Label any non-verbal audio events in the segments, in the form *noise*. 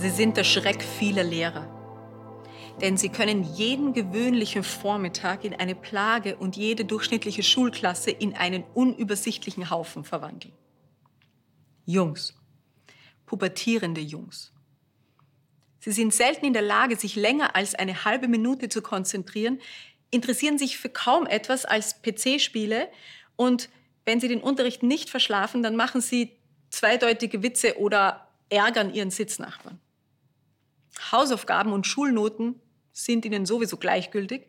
Sie sind der Schreck vieler Lehrer. Denn sie können jeden gewöhnlichen Vormittag in eine Plage und jede durchschnittliche Schulklasse in einen unübersichtlichen Haufen verwandeln. Jungs, pubertierende Jungs. Sie sind selten in der Lage, sich länger als eine halbe Minute zu konzentrieren, interessieren sich für kaum etwas als PC-Spiele und wenn sie den Unterricht nicht verschlafen, dann machen sie zweideutige Witze oder ärgern ihren Sitznachbarn. Hausaufgaben und Schulnoten sind ihnen sowieso gleichgültig.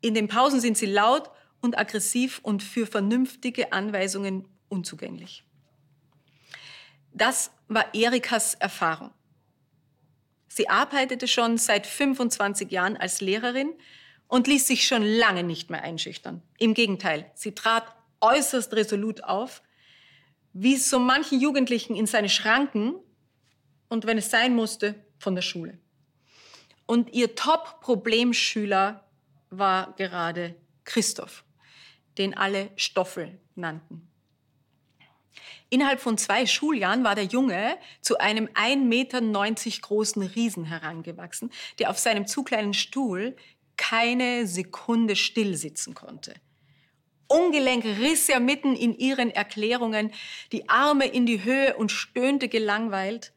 In den Pausen sind sie laut und aggressiv und für vernünftige Anweisungen unzugänglich. Das war Erikas Erfahrung. Sie arbeitete schon seit 25 Jahren als Lehrerin und ließ sich schon lange nicht mehr einschüchtern. Im Gegenteil, sie trat äußerst resolut auf, wies so manchen Jugendlichen in seine Schranken und wenn es sein musste, von der Schule. Und ihr Top-Problemschüler war gerade Christoph, den alle Stoffel nannten. Innerhalb von zwei Schuljahren war der Junge zu einem 1,90 Meter großen Riesen herangewachsen, der auf seinem zu kleinen Stuhl keine Sekunde still sitzen konnte. Ungelenk riss er mitten in ihren Erklärungen die Arme in die Höhe und stöhnte gelangweilt.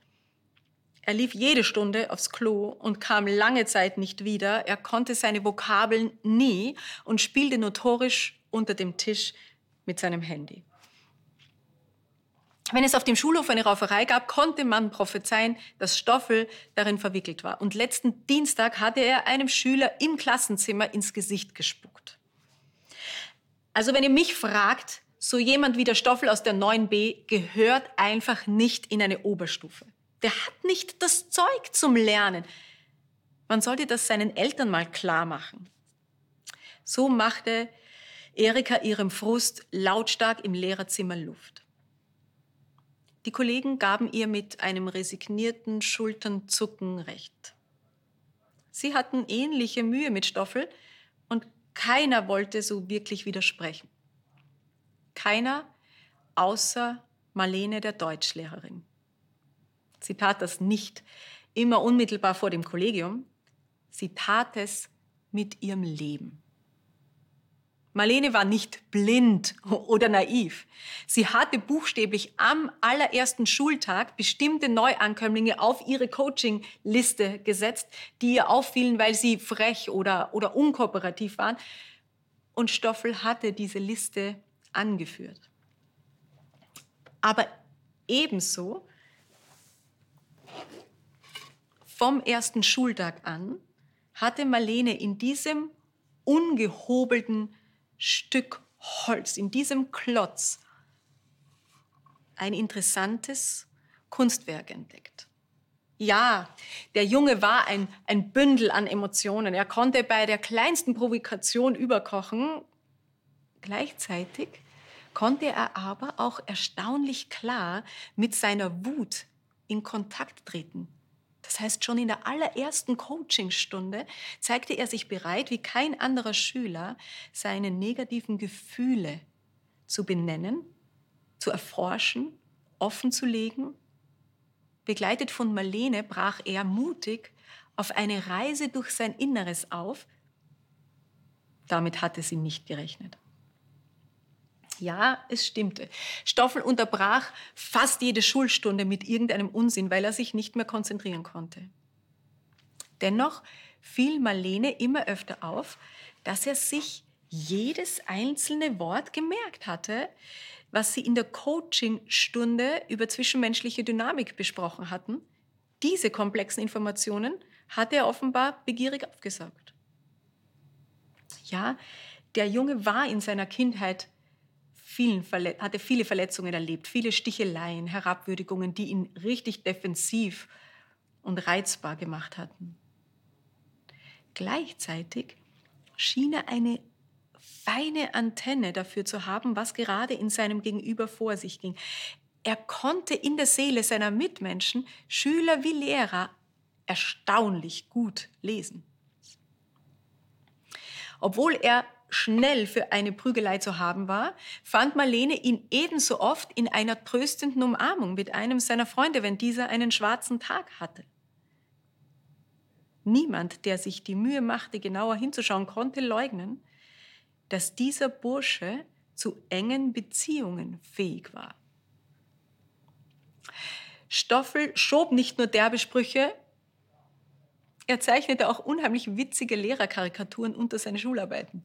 Er lief jede Stunde aufs Klo und kam lange Zeit nicht wieder. Er konnte seine Vokabeln nie und spielte notorisch unter dem Tisch mit seinem Handy. Wenn es auf dem Schulhof eine Rauferei gab, konnte man prophezeien, dass Stoffel darin verwickelt war. Und letzten Dienstag hatte er einem Schüler im Klassenzimmer ins Gesicht gespuckt. Also wenn ihr mich fragt, so jemand wie der Stoffel aus der 9b gehört einfach nicht in eine Oberstufe. Der hat nicht das Zeug zum Lernen. Man sollte das seinen Eltern mal klar machen. So machte Erika ihrem Frust lautstark im Lehrerzimmer Luft. Die Kollegen gaben ihr mit einem resignierten Schulternzucken recht. Sie hatten ähnliche Mühe mit Stoffel und keiner wollte so wirklich widersprechen. Keiner außer Marlene, der Deutschlehrerin. Sie tat das nicht immer unmittelbar vor dem Kollegium. Sie tat es mit ihrem Leben. Marlene war nicht blind *laughs* oder naiv. Sie hatte buchstäblich am allerersten Schultag bestimmte Neuankömmlinge auf ihre Coaching-Liste gesetzt, die ihr auffielen, weil sie frech oder, oder unkooperativ waren. Und Stoffel hatte diese Liste angeführt. Aber ebenso vom ersten Schultag an hatte Marlene in diesem ungehobelten Stück Holz, in diesem Klotz, ein interessantes Kunstwerk entdeckt. Ja, der Junge war ein, ein Bündel an Emotionen. Er konnte bei der kleinsten Provokation überkochen. Gleichzeitig konnte er aber auch erstaunlich klar mit seiner Wut in Kontakt treten. Das heißt, schon in der allerersten Coachingstunde zeigte er sich bereit, wie kein anderer Schüler, seine negativen Gefühle zu benennen, zu erforschen, offen zu legen. Begleitet von Marlene brach er mutig auf eine Reise durch sein Inneres auf. Damit hatte sie nicht gerechnet. Ja, es stimmte. Stoffel unterbrach fast jede Schulstunde mit irgendeinem Unsinn, weil er sich nicht mehr konzentrieren konnte. Dennoch fiel Marlene immer öfter auf, dass er sich jedes einzelne Wort gemerkt hatte, was sie in der Coachingstunde über zwischenmenschliche Dynamik besprochen hatten. Diese komplexen Informationen hatte er offenbar begierig aufgesaugt. Ja, der Junge war in seiner Kindheit vielen hatte viele Verletzungen erlebt, viele Sticheleien, Herabwürdigungen, die ihn richtig defensiv und reizbar gemacht hatten. Gleichzeitig schien er eine feine Antenne dafür zu haben, was gerade in seinem Gegenüber vor sich ging. Er konnte in der Seele seiner Mitmenschen, Schüler wie Lehrer, erstaunlich gut lesen. Obwohl er schnell für eine Prügelei zu haben war, fand Marlene ihn ebenso oft in einer tröstenden Umarmung mit einem seiner Freunde, wenn dieser einen schwarzen Tag hatte. Niemand, der sich die Mühe machte, genauer hinzuschauen, konnte leugnen, dass dieser Bursche zu engen Beziehungen fähig war. Stoffel schob nicht nur derbe Sprüche, er zeichnete auch unheimlich witzige Lehrerkarikaturen unter seine Schularbeiten.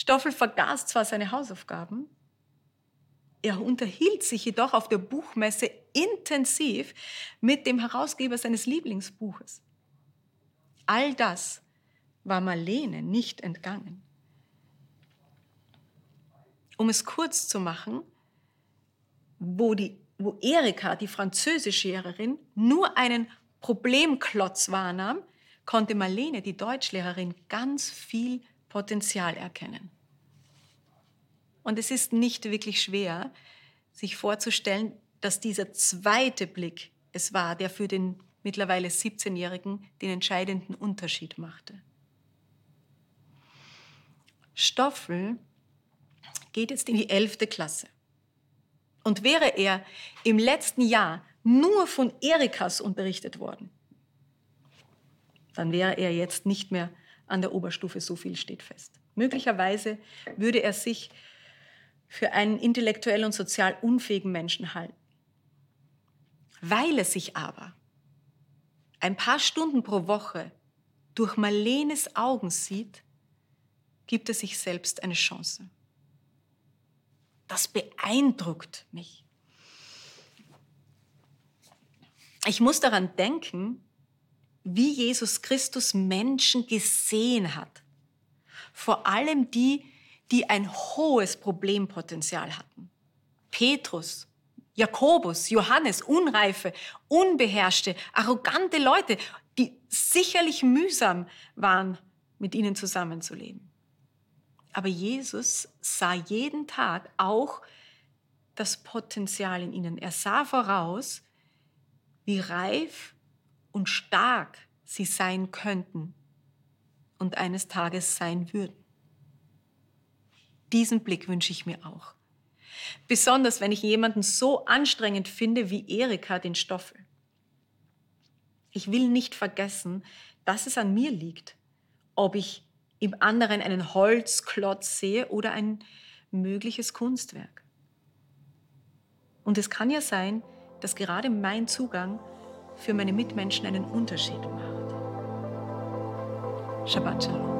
Stoffel vergaß zwar seine Hausaufgaben, er unterhielt sich jedoch auf der Buchmesse intensiv mit dem Herausgeber seines Lieblingsbuches. All das war Marlene nicht entgangen. Um es kurz zu machen, wo, die, wo Erika, die Französischlehrerin, nur einen Problemklotz wahrnahm, konnte Marlene, die Deutschlehrerin, ganz viel Potenzial erkennen. Und es ist nicht wirklich schwer, sich vorzustellen, dass dieser zweite Blick es war, der für den mittlerweile 17-Jährigen den entscheidenden Unterschied machte. Stoffel geht jetzt in die 11. Klasse. Und wäre er im letzten Jahr nur von Erikas unterrichtet worden, dann wäre er jetzt nicht mehr an der Oberstufe, so viel steht fest. Möglicherweise würde er sich für einen intellektuell und sozial unfähigen Menschen halten. Weil er sich aber ein paar Stunden pro Woche durch Marlenes Augen sieht, gibt er sich selbst eine Chance. Das beeindruckt mich. Ich muss daran denken, wie Jesus Christus Menschen gesehen hat. Vor allem die, die ein hohes Problempotenzial hatten. Petrus, Jakobus, Johannes, unreife, unbeherrschte, arrogante Leute, die sicherlich mühsam waren, mit ihnen zusammenzuleben. Aber Jesus sah jeden Tag auch das Potenzial in ihnen. Er sah voraus, wie reif und stark sie sein könnten und eines Tages sein würden. Diesen Blick wünsche ich mir auch. Besonders wenn ich jemanden so anstrengend finde wie Erika den Stoffel. Ich will nicht vergessen, dass es an mir liegt, ob ich im anderen einen Holzklotz sehe oder ein mögliches Kunstwerk. Und es kann ja sein, dass gerade mein Zugang für meine Mitmenschen einen Unterschied macht. Shabbat Shalom.